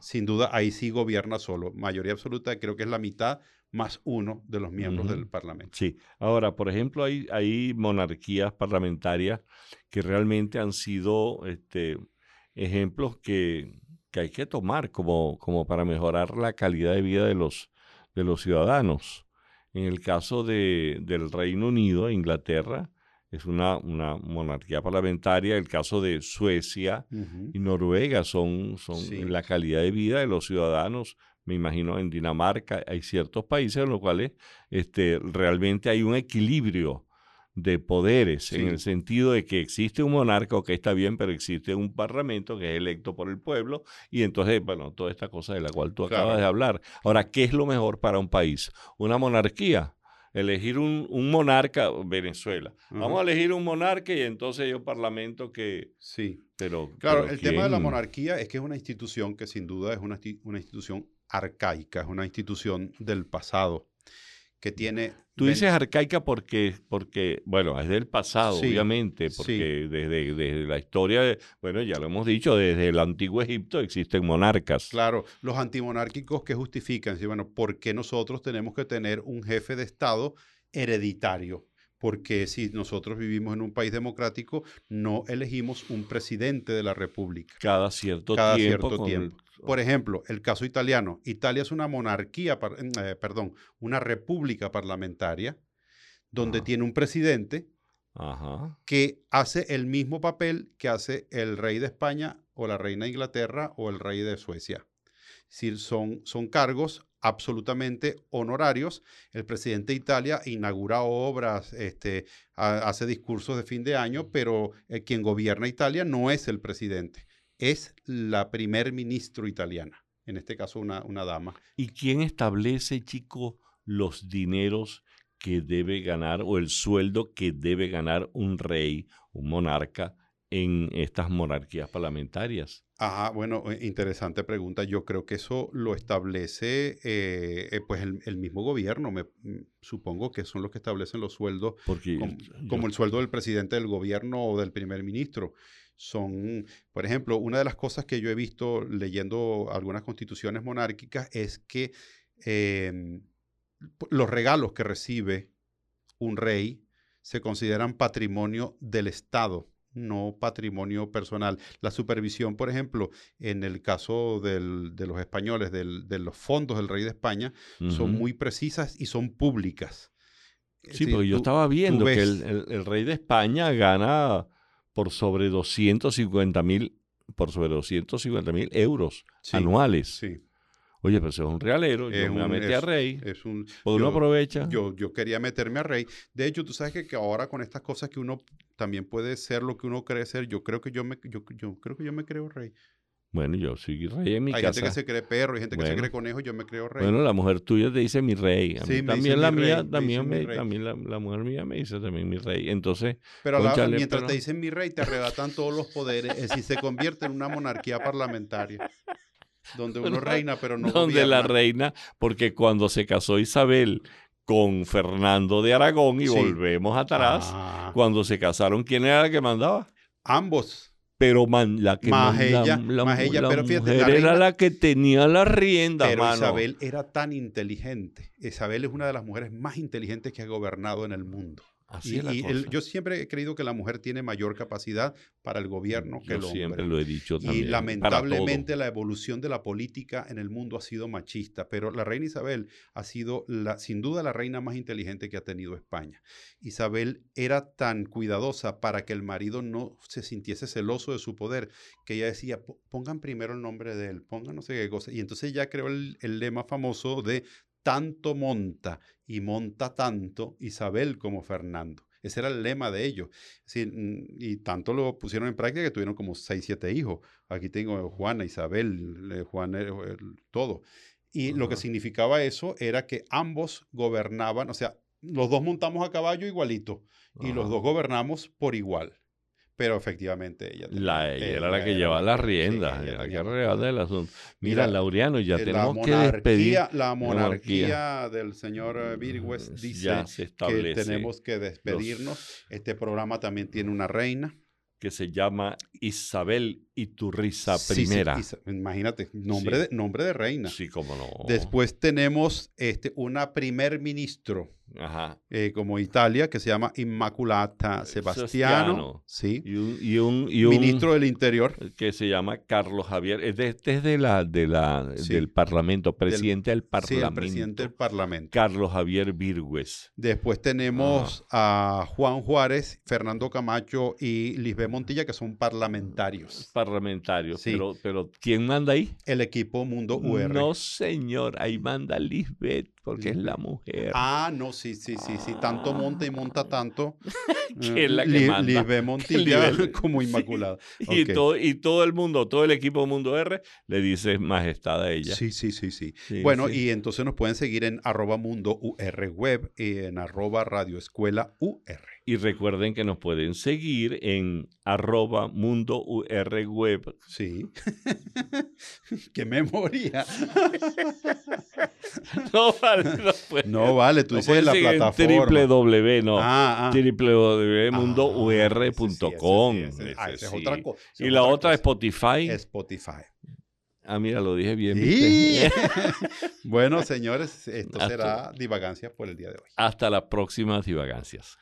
sin duda ahí sí gobierna solo. Mayoría absoluta creo que es la mitad más uno de los miembros del Parlamento. Sí. Ahora, por ejemplo, hay, hay monarquías parlamentarias que realmente han sido este, ejemplos que, hay que tomar como, como para mejorar la calidad de vida de los, de los ciudadanos. En el caso de, del Reino Unido, Inglaterra, es una, una monarquía parlamentaria. El caso de Suecia y Noruega son, son la calidad de vida de los ciudadanos me imagino en Dinamarca, hay ciertos países en los cuales este, realmente hay un equilibrio de poderes, en el sentido de que existe un monarca, que está bien, pero existe un parlamento que es electo por el pueblo, y entonces, bueno, toda esta cosa de la cual tú acabas de hablar. Ahora, ¿qué es lo mejor para un país? ¿Una monarquía? Elegir un, monarca, Venezuela. Vamos a elegir un monarca y entonces un parlamento que... Sí. Pero, claro, el tema de la monarquía es que es una institución que sin duda es una, una institución arcaica, es una institución del pasado que tiene... Tú dices arcaica porque, porque, bueno, es del pasado, obviamente, porque desde, desde, la historia, bueno, ya lo hemos dicho, desde el antiguo Egipto existen monarcas. Claro, los antimonárquicos que justifican, sí, bueno, ¿por qué nosotros tenemos que tener un jefe de Estado hereditario? Porque si nosotros vivimos en un país democrático, no elegimos un presidente de la República. Cada cierto Cada tiempo. Cierto tiempo. Por ejemplo, el caso italiano. Italia es una monarquía, eh, perdón, una república parlamentaria donde tiene un presidente que hace el mismo papel que hace el rey de España o la reina de Inglaterra o el rey de Suecia. Es decir, son, son cargos absolutamente honorarios. El presidente de Italia inaugura obras, este, hace discursos de fin de año, pero eh, quien gobierna Italia no es el presidente es la primer ministro italiana, en este caso una, una dama. ¿Y quién establece, chico, los dineros que debe ganar o el sueldo que debe ganar un rey, un monarca, en estas monarquías parlamentarias? Ajá, bueno, eh, interesante pregunta. Yo creo que eso lo establece eh, eh, pues el, mismo gobierno. Me, mm, supongo que son los que establecen los sueldos, Porque como, el sueldo del presidente del gobierno o del primer ministro son, por ejemplo, una de las cosas que yo he visto leyendo algunas constituciones monárquicas es que em, los regalos que recibe un rey se consideran patrimonio del Estado, no patrimonio personal. La supervisión, por ejemplo, en el caso de los españoles, de los fondos del rey de España, son muy precisas y son públicas. Sí, porque yo estaba viendo que el, rey de España gana por sobre 250 mil por sobre 250 mil euros anuales. Sí. Oye, pero eso es un realero, yo me metí a Rey. Es un, pues uno aprovecha. Yo, yo quería meterme a Rey. De hecho, tú sabes que, que, ahora con estas cosas que uno también puede ser lo que uno cree ser, yo creo que yo me, yo, yo creo que yo me creo Rey. Bueno, yo soy rey en mi hay casa. Hay gente que se cree perro, hay gente que se cree conejo, yo me creo rey. Bueno, la mujer tuya te dice mi rey. también la mía, también, me, también la, mujer mía me dice también mi rey. Entonces, pero mientras te dicen mi rey, te arrebatan todos los poderes. Es decir, se convierte en una monarquía parlamentaria. Donde uno reina, pero no Donde la reina, porque cuando se casó Isabel con Fernando de Aragón, y volvemos atrás, ah. cuando se casaron, ¿quién era la que mandaba? Ambos pero man, la que más ella, más ella, pero fíjate, la era la que tenía la rienda, pero Isabel era tan inteligente. Isabel es una de las mujeres más inteligentes que ha gobernado en el mundo y, yo siempre he creído que la mujer tiene mayor capacidad para el gobierno que el hombre. Siempre lo he dicho también. Y lamentablemente la evolución de la política en el mundo ha sido machista, pero la reina Isabel ha sido la, sin duda la reina más inteligente que ha tenido España. Isabel era tan cuidadosa para que el marido no se sintiese celoso de su poder, que ella decía, pongan primero el nombre de él, pongan no sé qué cosa. Y entonces ya creó el lema famoso de tanto monta y monta tanto Isabel como Fernando. Ese era el lema de ellos. Mm, y tanto lo pusieron en práctica que tuvieron como seis, siete hijos. Aquí tengo Juana, Isabel, Juan, todo. Y lo que significaba eso era que ambos gobernaban, o sea, los dos montamos a caballo igualito y los dos gobernamos por igual. Pero efectivamente ella, la, era la que llevaba las riendas, la que del asunto. Mira, Laureano, ya tenemos que despedir. La monarquía, del señor eh, Virgües dice que tenemos que despedirnos. Este programa también tiene una reina. Que se llama Isabel Iturriza primera. imagínate, nombre de, nombre de reina. Sí, cómo no. Después tenemos este, una primer ministro eh, como Italia, que se llama Inmaculata Sebastiano. Sí. Y un, ministro del Interior. Que se llama Carlos Javier. Este es de la, de la, del Parlamento, presidente del, Parlamento. Sí, presidente del Parlamento. Carlos Javier Virgües. Después tenemos a Juan Juárez, Fernando Camacho y Lisbeth Montilla, que son parlamentarios. Parlamentarios. Pero, pero ¿quién manda ahí? El equipo Mundo UR. No, señor. Ahí manda Lisbeth porque es la mujer. Ah, no, sí, sí, sí, sí. Tanto monta y monta tanto. que es la que manda. Montilla como Inmaculada. Y, todo, y todo el mundo, todo el equipo Mundo R le dice majestad a ella. Sí, sí, sí, sí. bueno, y entonces nos pueden seguir en arroba mundo UR web y en arroba radio escuela UR. Y recuerden que nos pueden seguir en arroba mundo UR web. Sí. Qué memoria. no vale, no, no vale, tú dices la plataforma. www, no. Ah, ah. www.mundour.com. Ah, esa es otra cosa. Y la otra, Spotify. Spotify. Ah, mira, lo dije bien. bueno, señores, esto será divagancias por el día de hoy. Hasta las próximas divagancias.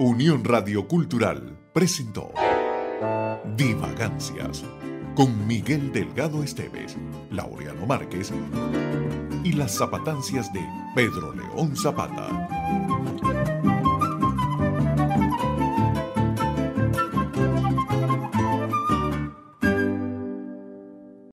Unión Radio Cultural presentó Divagancias con Miguel Delgado Esteves, Laureano Márquez y las zapatancias de Pedro León Zapata.